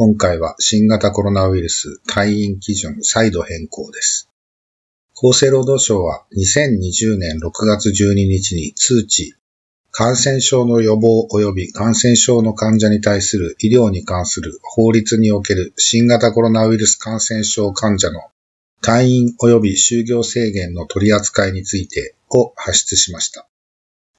今回は新型コロナウイルス退院基準再度変更です。厚生労働省は2020年6月12日に通知、感染症の予防及び感染症の患者に対する医療に関する法律における新型コロナウイルス感染症患者の退院及び就業制限の取り扱いについてを発出しました。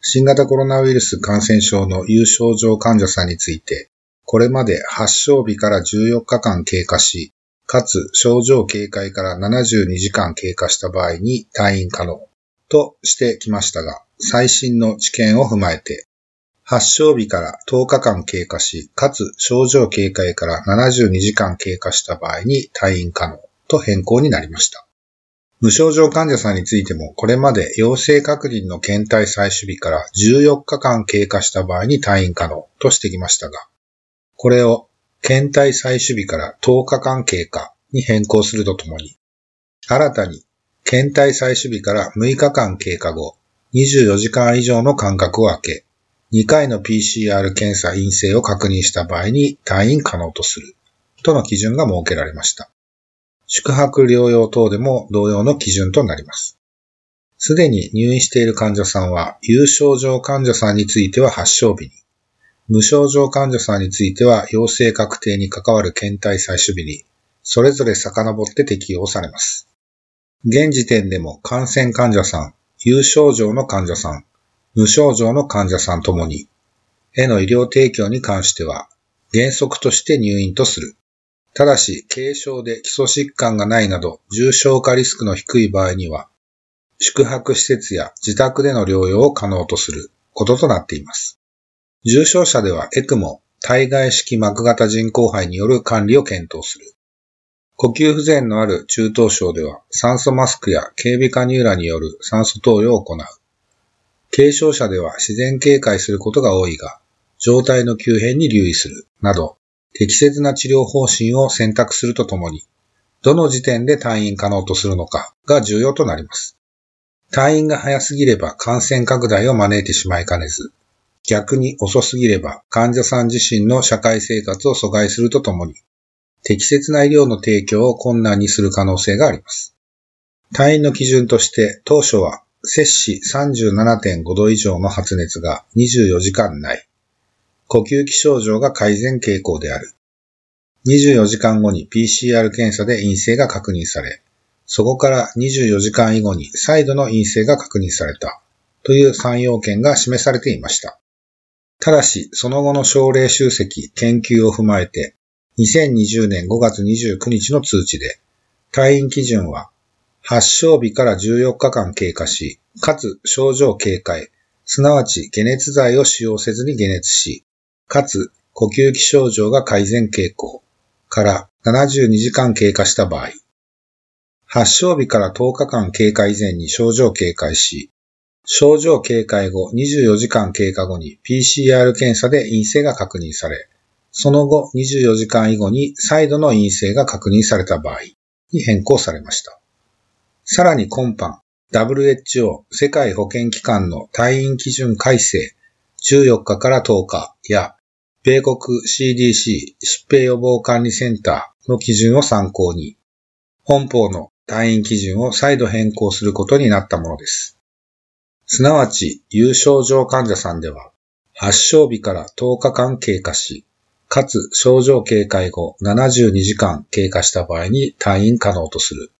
新型コロナウイルス感染症の有症状患者さんについて、これまで発症日から14日間経過し、かつ症状軽快から72時間経過した場合に退院可能。としてきましたが、最新の知見を踏まえて、発症日から10日間経過し、かつ症状軽快から72時間経過した場合に退院可能。と変更になりました。無症状患者さんについても、これまで陽性確認の検体採取日から14日間経過した場合に退院可能。としてきましたが、これを検体採取日から10日間経過に変更するとともに、新たに検体採取日から6日間経過後、24時間以上の間隔を空け、2回の PCR 検査陰性を確認した場合に退院可能とする、との基準が設けられました。宿泊療養等でも同様の基準となります。すでに入院している患者さんは、有症状患者さんについては発症日に、無症状患者さんについては陽性確定に関わる検体採取日に、それぞれ遡って適用されます。現時点でも感染患者さん、有症状の患者さん、無症状の患者さんともに、への医療提供に関しては、原則として入院とする。ただし、軽症で基礎疾患がないなど、重症化リスクの低い場合には、宿泊施設や自宅での療養を可能とすることとなっています。重症者では、エクモ、体外式膜型人工肺による管理を検討する。呼吸不全のある中等症では、酸素マスクや警備カニューラによる酸素投与を行う。軽症者では自然警戒することが多いが、状態の急変に留意する、など、適切な治療方針を選択するとともに、どの時点で退院可能とするのかが重要となります。退院が早すぎれば感染拡大を招いてしまいかねず、逆に遅すぎれば患者さん自身の社会生活を阻害するとともに、適切な医療の提供を困難にする可能性があります。退院の基準として当初は摂氏37.5度以上の発熱が24時間ない。呼吸器症状が改善傾向である。24時間後に PCR 検査で陰性が確認され、そこから24時間以後に再度の陰性が確認されたという3要件が示されていました。ただし、その後の症例集積、研究を踏まえて、2020年5月29日の通知で、退院基準は、発症日から14日間経過し、かつ症状軽快、すなわち解熱剤を使用せずに解熱し、かつ呼吸器症状が改善傾向から72時間経過した場合、発症日から10日間経過以前に症状軽快し、症状軽快後24時間経過後に PCR 検査で陰性が確認され、その後24時間以後に再度の陰性が確認された場合に変更されました。さらに今般、WHO 世界保健機関の退院基準改正14日から10日や米国 CDC 疾病予防管理センターの基準を参考に、本法の退院基準を再度変更することになったものです。すなわち、有症状患者さんでは、発症日から10日間経過し、かつ症状軽快後72時間経過した場合に退院可能とする。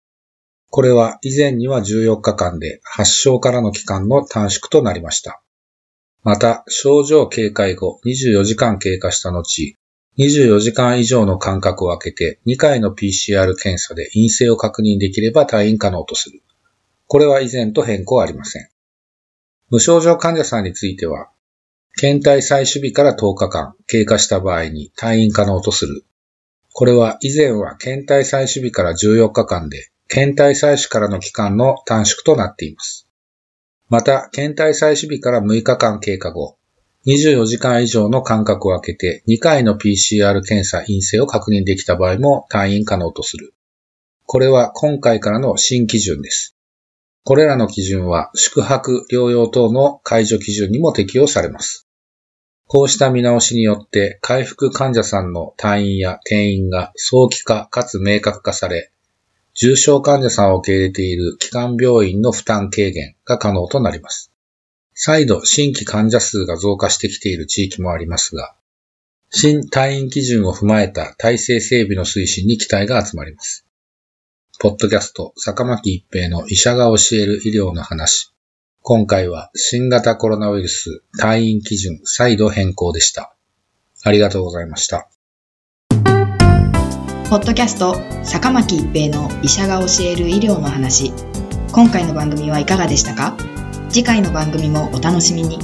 これは以前には14日間で発症からの期間の短縮となりました。また、症状軽快後24時間経過した後、24時間以上の間隔を空けて2回の PCR 検査で陰性を確認できれば退院可能とする。これは以前と変更ありません。無症状患者さんについては、検体採取日から10日間経過した場合に退院可能とする。これは以前は検体採取日から14日間で、検体採取からの期間の短縮となっています。また、検体採取日から6日間経過後、24時間以上の間隔を空けて2回の PCR 検査陰性を確認できた場合も退院可能とする。これは今回からの新基準です。これらの基準は宿泊、療養等の解除基準にも適用されます。こうした見直しによって回復患者さんの退院や転院が早期化かつ明確化され、重症患者さんを受け入れている基幹病院の負担軽減が可能となります。再度新規患者数が増加してきている地域もありますが、新退院基準を踏まえた体制整備の推進に期待が集まります。ポッドキャスト、坂巻一平の医者が教える医療の話。今回は新型コロナウイルス退院基準再度変更でした。ありがとうございました。ポッドキャスト、坂巻一平の医者が教える医療の話。今回の番組はいかがでしたか？次回の番組もお楽しみに。